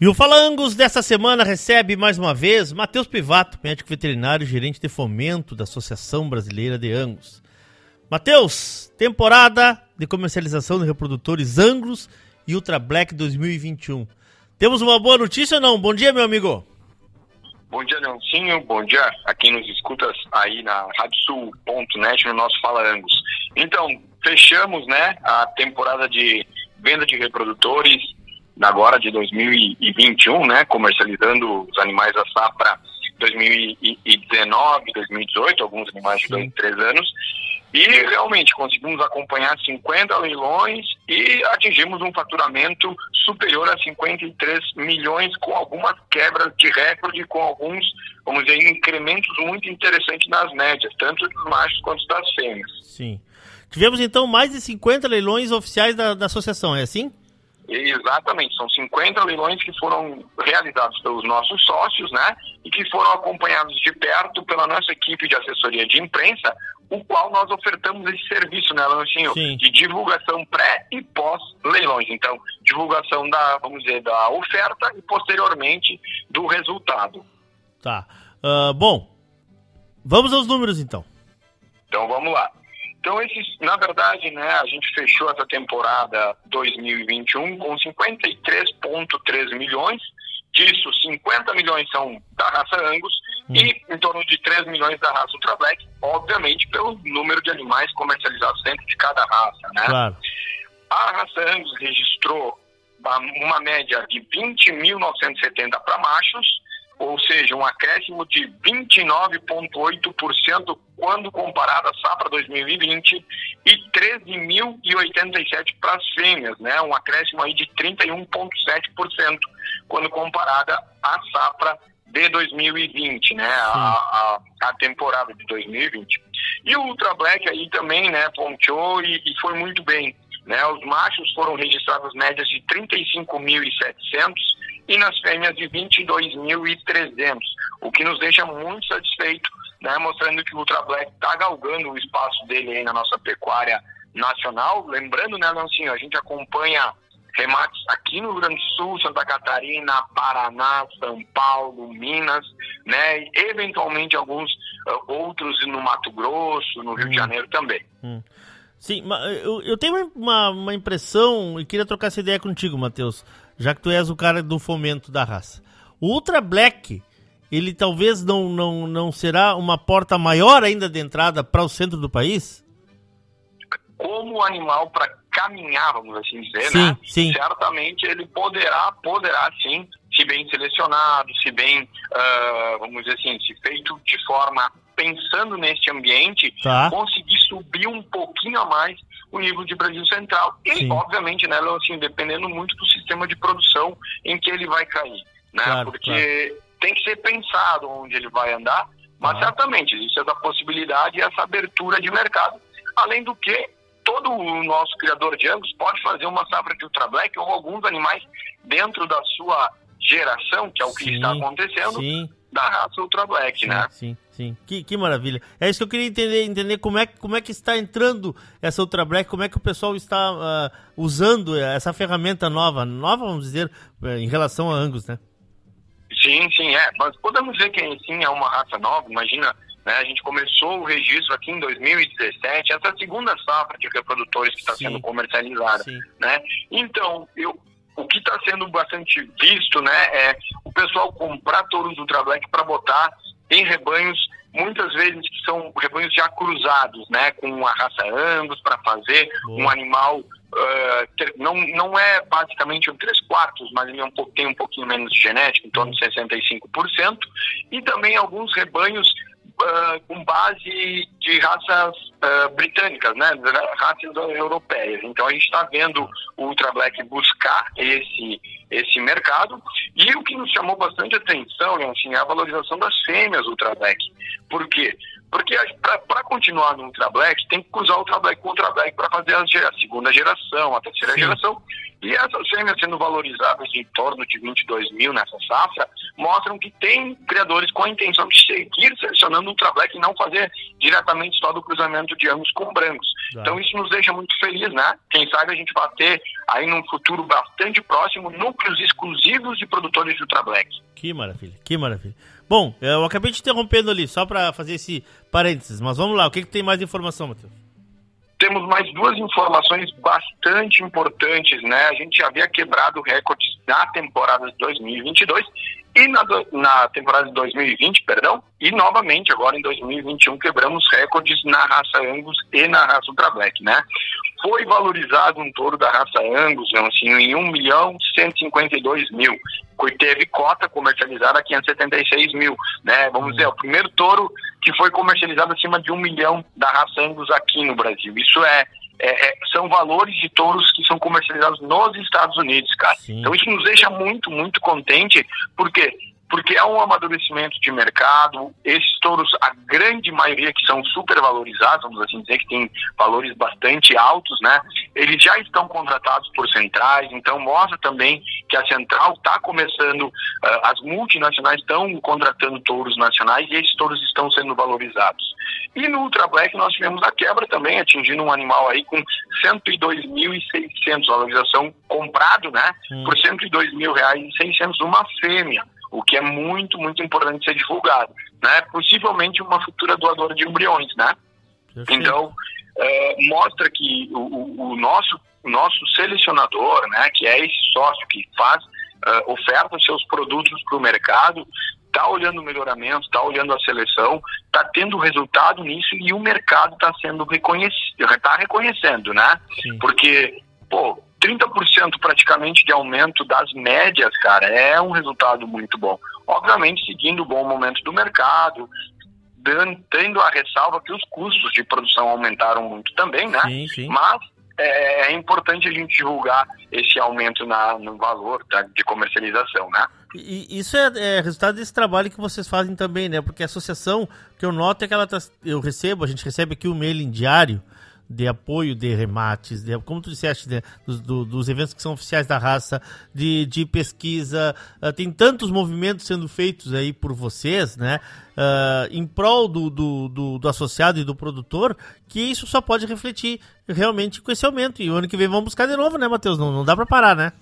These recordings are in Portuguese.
E o Falangos dessa semana recebe mais uma vez Matheus Pivato, médico veterinário e gerente de fomento da Associação Brasileira de Angus. Matheus, temporada de comercialização de reprodutores Angus e Ultra Black 2021. Temos uma boa notícia ou não? Bom dia, meu amigo. Bom dia, Leoncinho. Bom dia a quem nos escuta aí na radiosul.net no nosso Fala Angus. Então, fechamos né, a temporada de venda de reprodutores agora de 2021, né, comercializando os animais da safra 2019, 2018, alguns animais de 2 e 3 anos. E realmente conseguimos acompanhar 50 leilões e atingimos um faturamento superior a 53 milhões, com algumas quebras de recorde, com alguns, vamos dizer, incrementos muito interessantes nas médias, tanto dos machos quanto das fêmeas. Sim. Tivemos então mais de 50 leilões oficiais da, da associação, é assim? Exatamente, são 50 leilões que foram realizados pelos nossos sócios, né? E que foram acompanhados de perto pela nossa equipe de assessoria de imprensa, o qual nós ofertamos esse serviço, né, Lanchinho? De divulgação pré e pós-leilões. Então, divulgação da, vamos dizer, da oferta e posteriormente do resultado. Tá. Uh, bom, vamos aos números então. Então vamos lá. Então, esses, na verdade, né, a gente fechou essa temporada 2021 com 53,3 milhões. Disso, 50 milhões são da raça Angus hum. e em torno de 3 milhões da raça Ultra Black, obviamente pelo número de animais comercializados dentro de cada raça. Né? Claro. A raça Angus registrou uma média de 20.970 para machos ou seja, um acréscimo de 29,8% quando comparado à safra 2020 e 13.087 para as fêmeas, né? um acréscimo aí de 31,7% quando comparada à safra de 2020, né? A, a, a, temporada de 2020. E o Ultra Black aí também, né, ponteou e, e foi muito bem. Né? Os machos foram registrados médias de 35.700 e nas fêmeas de 22.300, o que nos deixa muito satisfeito, né, mostrando que o Ultra Black está galgando o espaço dele aí na nossa pecuária nacional. Lembrando, né, Lancinho, a gente acompanha remates aqui no Rio Grande do Sul, Santa Catarina, Paraná, São Paulo, Minas, né, e eventualmente alguns uh, outros no Mato Grosso, no Rio hum. de Janeiro também. Hum. Sim, eu, eu tenho uma, uma impressão e queria trocar essa ideia contigo, Matheus já que tu és o cara do fomento da raça. O Ultra Black, ele talvez não, não, não será uma porta maior ainda de entrada para o centro do país? Como animal para caminhar, vamos assim dizer, sim, né? Sim. Certamente ele poderá, poderá sim, se bem selecionado, se bem, uh, vamos dizer assim, se feito de forma pensando neste ambiente, tá. conseguir subir um pouquinho a mais o nível de Brasil Central. E, Sim. obviamente, né, assim, dependendo muito do sistema de produção em que ele vai cair. Né? Claro, Porque claro. tem que ser pensado onde ele vai andar, mas ah. certamente existe essa possibilidade e essa abertura de mercado. Além do que, todo o nosso criador de ambos pode fazer uma safra de Ultra Black ou alguns animais dentro da sua geração, que é o que sim, está acontecendo, sim. Da raça Ultra Black, né? Sim, sim. Que, que maravilha. É isso que eu queria entender, entender como é, como é que está entrando essa Ultra Black, como é que o pessoal está uh, usando essa ferramenta nova, nova, vamos dizer, eh, em relação a Angus, né? Sim, sim, é. Mas podemos dizer que sim é uma raça nova, imagina né, a gente começou o registro aqui em 2017, essa segunda safra de reprodutores que está sendo comercializada. Né? Então, eu, o que está sendo bastante visto né, é o pessoal comprar touros Ultra Black para botar em rebanhos, muitas vezes que são rebanhos já cruzados, né, com a raça Angus, para fazer um animal. Uh, ter, não, não é basicamente um 3 quartos, mas ele é um, tem um pouquinho menos de genética, em torno de 65%, e também alguns rebanhos uh, com base de raças uh, britânicas, né, raças europeias. Então a gente está vendo o Ultra Black buscar esse esse mercado e o que nos chamou bastante atenção, assim, é a valorização das fêmeas Ultra Black. Por quê? Porque para continuar no Ultra Black, tem que usar o Ultra Black com o Ultra Black para fazer a, a, segunda geração, a terceira Sim. geração. E essas fêmeas sendo valorizadas em torno de 22 mil nessa safra, mostram que tem criadores com a intenção de seguir selecionando Ultra Black e não fazer diretamente só do cruzamento de ambos com brancos. Tá. Então isso nos deixa muito feliz, né? Quem sabe a gente vai ter aí num futuro bastante próximo núcleos exclusivos de produtores de Ultra Black. Que maravilha, que maravilha. Bom, eu acabei te interrompendo ali, só para fazer esse parênteses, mas vamos lá, o que, que tem mais de informação, Matheus? temos mais duas informações bastante importantes, né? A gente havia quebrado recordes na temporada de 2022 e na, na temporada de 2020, perdão, e novamente agora em 2021 quebramos recordes na raça Angus e na raça Ultra Black, né? Foi valorizado um touro da raça Angus, não, assim, em 1 milhão 152 mil, teve cota comercializada a 576 mil, né? Vamos dizer, o primeiro touro que foi comercializado acima de um milhão da raça Angus aqui no Brasil. Isso é, é, é são valores de touros que são comercializados nos Estados Unidos, cara. Sim. Então isso nos deixa muito, muito contente, porque porque é um amadurecimento de mercado. Esses touros, a grande maioria que são super valorizados, vamos assim dizer, que tem valores bastante altos, né? Eles já estão contratados por centrais, então mostra também que a central está começando, uh, as multinacionais estão contratando touros nacionais e esses touros estão sendo valorizados. E no Ultra Black nós tivemos a quebra também, atingindo um animal aí com 102.600 valorização comprado, né? Hum. Por 102 mil reais e 600 uma fêmea o que é muito, muito importante ser divulgado, né? Possivelmente uma futura doadora de embriões, né? Então, é, mostra que o, o, nosso, o nosso selecionador, né, que é esse sócio que faz, uh, oferta seus produtos para o mercado, está olhando o melhoramento, está olhando a seleção, está tendo resultado nisso e o mercado está sendo reconhecido, está reconhecendo, né? Sim. Porque, pô, 30% praticamente de aumento das médias, cara, é um resultado muito bom. Obviamente, seguindo o bom momento do mercado, dando, tendo a ressalva que os custos de produção aumentaram muito também, né? Sim, sim. Mas é, é, importante a gente divulgar esse aumento na, no valor tá, de comercialização, né? E isso é, é, resultado desse trabalho que vocês fazem também, né? Porque a associação, que eu noto é que ela tá, eu recebo, a gente recebe aqui o mailing diário, de apoio de remates, de, como tu disseste, de, do, dos eventos que são oficiais da raça, de, de pesquisa. Uh, tem tantos movimentos sendo feitos aí por vocês, né? Uh, em prol do, do, do, do, associado e do produtor, que isso só pode refletir realmente com esse aumento. E o ano que vem vamos buscar de novo, né, Matheus? Não, não dá para parar, né?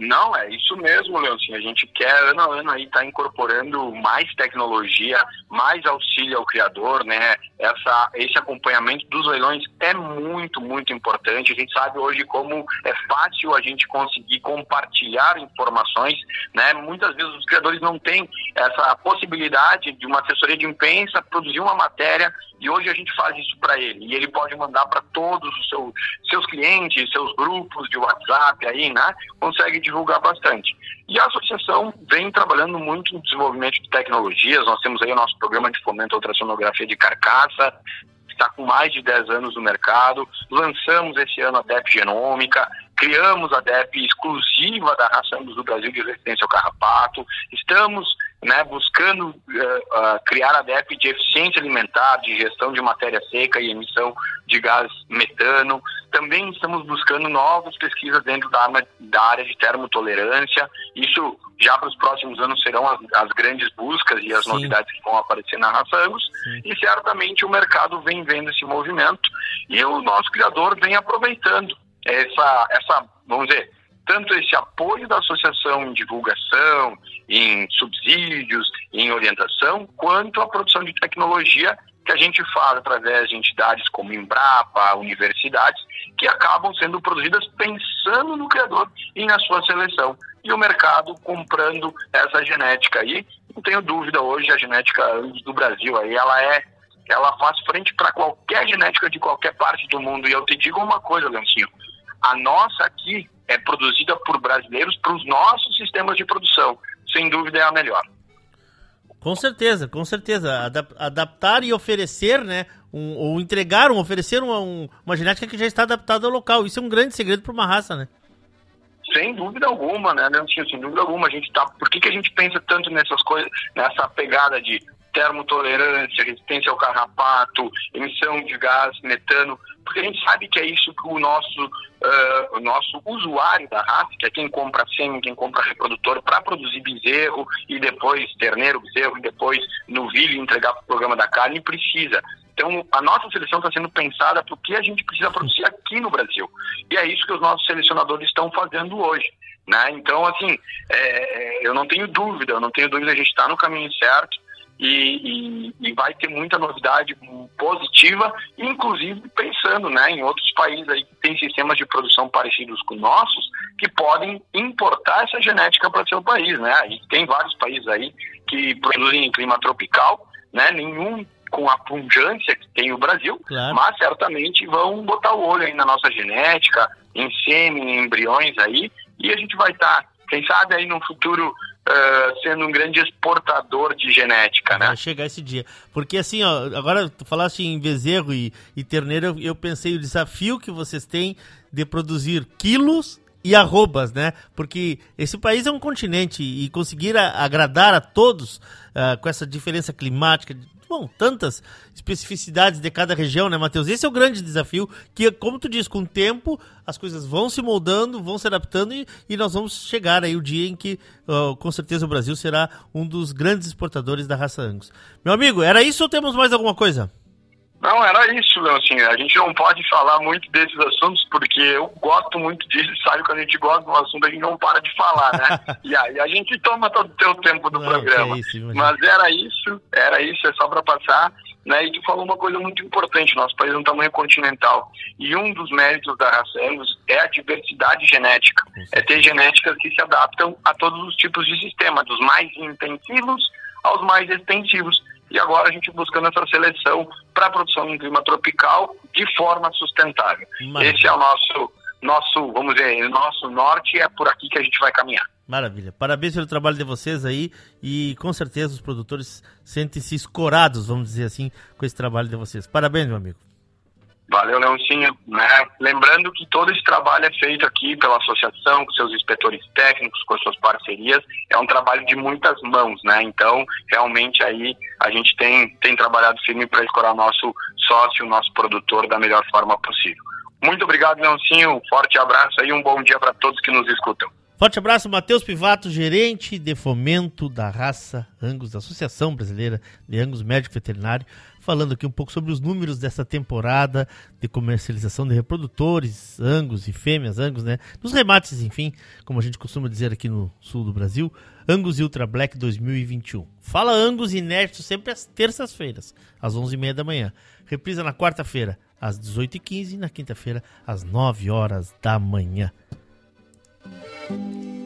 Não, é isso mesmo, Leoncinho. A gente quer ano a ano aí estar tá incorporando mais tecnologia, mais auxílio ao criador, né? Essa, esse acompanhamento dos leilões é muito, muito importante. A gente sabe hoje como é fácil a gente conseguir compartilhar informações, né? Muitas vezes os criadores não têm essa possibilidade de uma assessoria de imprensa produzir uma matéria e hoje a gente faz isso para ele. E ele pode mandar para todos os seu, seus clientes, seus grupos de WhatsApp aí, né? Consegue divulgar bastante. E a associação vem trabalhando muito no desenvolvimento de tecnologias. Nós temos aí o nosso programa de fomento à ultrassonografia de carcaça, está com mais de 10 anos no mercado. Lançamos esse ano a DEP Genômica, criamos a DEP exclusiva da raça do Brasil de resistência ao carrapato. Estamos né, buscando uh, uh, criar a DEP de eficiência alimentar, de gestão de matéria seca e emissão de gás metano. Também estamos buscando novas pesquisas dentro da, arma, da área de termotolerância. Isso já para os próximos anos serão as, as grandes buscas e as Sim. novidades que vão aparecer na raça Angus. E certamente o mercado vem vendo esse movimento e o nosso criador vem aproveitando essa, essa vamos dizer, tanto esse apoio da associação em divulgação, em subsídios, em orientação, quanto a produção de tecnologia que a gente faz através de entidades como Embrapa, universidades, que acabam sendo produzidas pensando no criador e na sua seleção. E o mercado comprando essa genética aí, não tenho dúvida hoje, a genética do Brasil aí, ela é ela faz frente para qualquer genética de qualquer parte do mundo. E eu te digo uma coisa, Leoncinho, a nossa aqui é produzida por brasileiros para os nossos sistemas de produção. Sem dúvida é a melhor. Com certeza, com certeza. Adap adaptar e oferecer, né? Um, ou entregar, um, oferecer uma, um, uma genética que já está adaptada ao local. Isso é um grande segredo para uma raça, né? Sem dúvida alguma, né, Leontinho? Sem dúvida alguma. A gente tá. Por que, que a gente pensa tanto nessas coisas, nessa pegada de termotolerância, resistência ao carrapato, emissão de gás metano? porque a gente sabe que é isso que o nosso, uh, o nosso usuário da raça, que é quem compra sêmen, quem compra reprodutor para produzir bezerro e depois terneiro, bezerro e depois novilho entregar para o programa da carne, precisa. Então, a nossa seleção está sendo pensada para o que a gente precisa produzir aqui no Brasil. E é isso que os nossos selecionadores estão fazendo hoje. Né? Então, assim, é, eu não tenho dúvida, eu não tenho dúvida, a gente está no caminho certo e, e, e, vai ter muita novidade positiva, inclusive pensando né, em outros países aí que têm sistemas de produção parecidos com nossos, que podem importar essa genética para seu país. Né? E tem vários países aí que produzem em clima tropical, né? nenhum com a pungência que tem o Brasil, claro. mas certamente vão botar o olho aí na nossa genética, em sêmen, em embriões aí, e a gente vai estar, tá, quem sabe aí no futuro Uh, sendo um grande exportador de genética, né? Vai chegar esse dia. Porque assim, ó, agora tu falaste em bezerro e, e terneiro, eu, eu pensei o desafio que vocês têm de produzir quilos e arrobas, né? Porque esse país é um continente e conseguir a, agradar a todos uh, com essa diferença climática, bom, tantas especificidades de cada região, né, Matheus? Esse é o grande desafio, que, como tu diz, com o tempo as coisas vão se moldando, vão se adaptando e, e nós vamos chegar aí o dia em que, uh, com certeza, o Brasil será um dos grandes exportadores da raça Angus. Meu amigo, era isso ou temos mais alguma coisa? Não, era isso, assim, a gente não pode falar muito desses assuntos porque eu gosto muito disso, sabe, quando a gente gosta de um assunto a gente não para de falar, né? e aí a gente toma todo o teu tempo do não, programa. É isso, Mas era isso, era isso, é só para passar, né? E tu falou uma coisa muito importante, nosso país é um tamanho continental e um dos méritos da raça é a diversidade genética, é ter genéticas que se adaptam a todos os tipos de sistema, dos mais intensivos aos mais extensivos e agora a gente buscando essa seleção para a produção em clima tropical de forma sustentável. Maravilha. Esse é o nosso, nosso, vamos dizer, nosso norte é por aqui que a gente vai caminhar. Maravilha. Parabéns pelo trabalho de vocês aí e com certeza os produtores sentem-se escorados, vamos dizer assim, com esse trabalho de vocês. Parabéns, meu amigo. Valeu, Leoncinho. Né? Lembrando que todo esse trabalho é feito aqui pela associação, com seus inspetores técnicos, com as suas parcerias. É um trabalho de muitas mãos, né? Então, realmente aí a gente tem, tem trabalhado firme para escorar nosso sócio, nosso produtor da melhor forma possível. Muito obrigado, Leoncinho. Forte abraço e um bom dia para todos que nos escutam. Forte abraço, Matheus Pivato, gerente de fomento da raça Angus, da Associação Brasileira de Angus Médico Veterinário, falando aqui um pouco sobre os números dessa temporada de comercialização de reprodutores Angus e fêmeas Angus, né? Nos remates, enfim, como a gente costuma dizer aqui no sul do Brasil, Angus e Ultra Black 2021. Fala Angus inédito sempre às terças-feiras, às 11h30 da manhã. Reprisa na quarta-feira, às 18h15 e na quinta-feira, às 9 horas da manhã. Música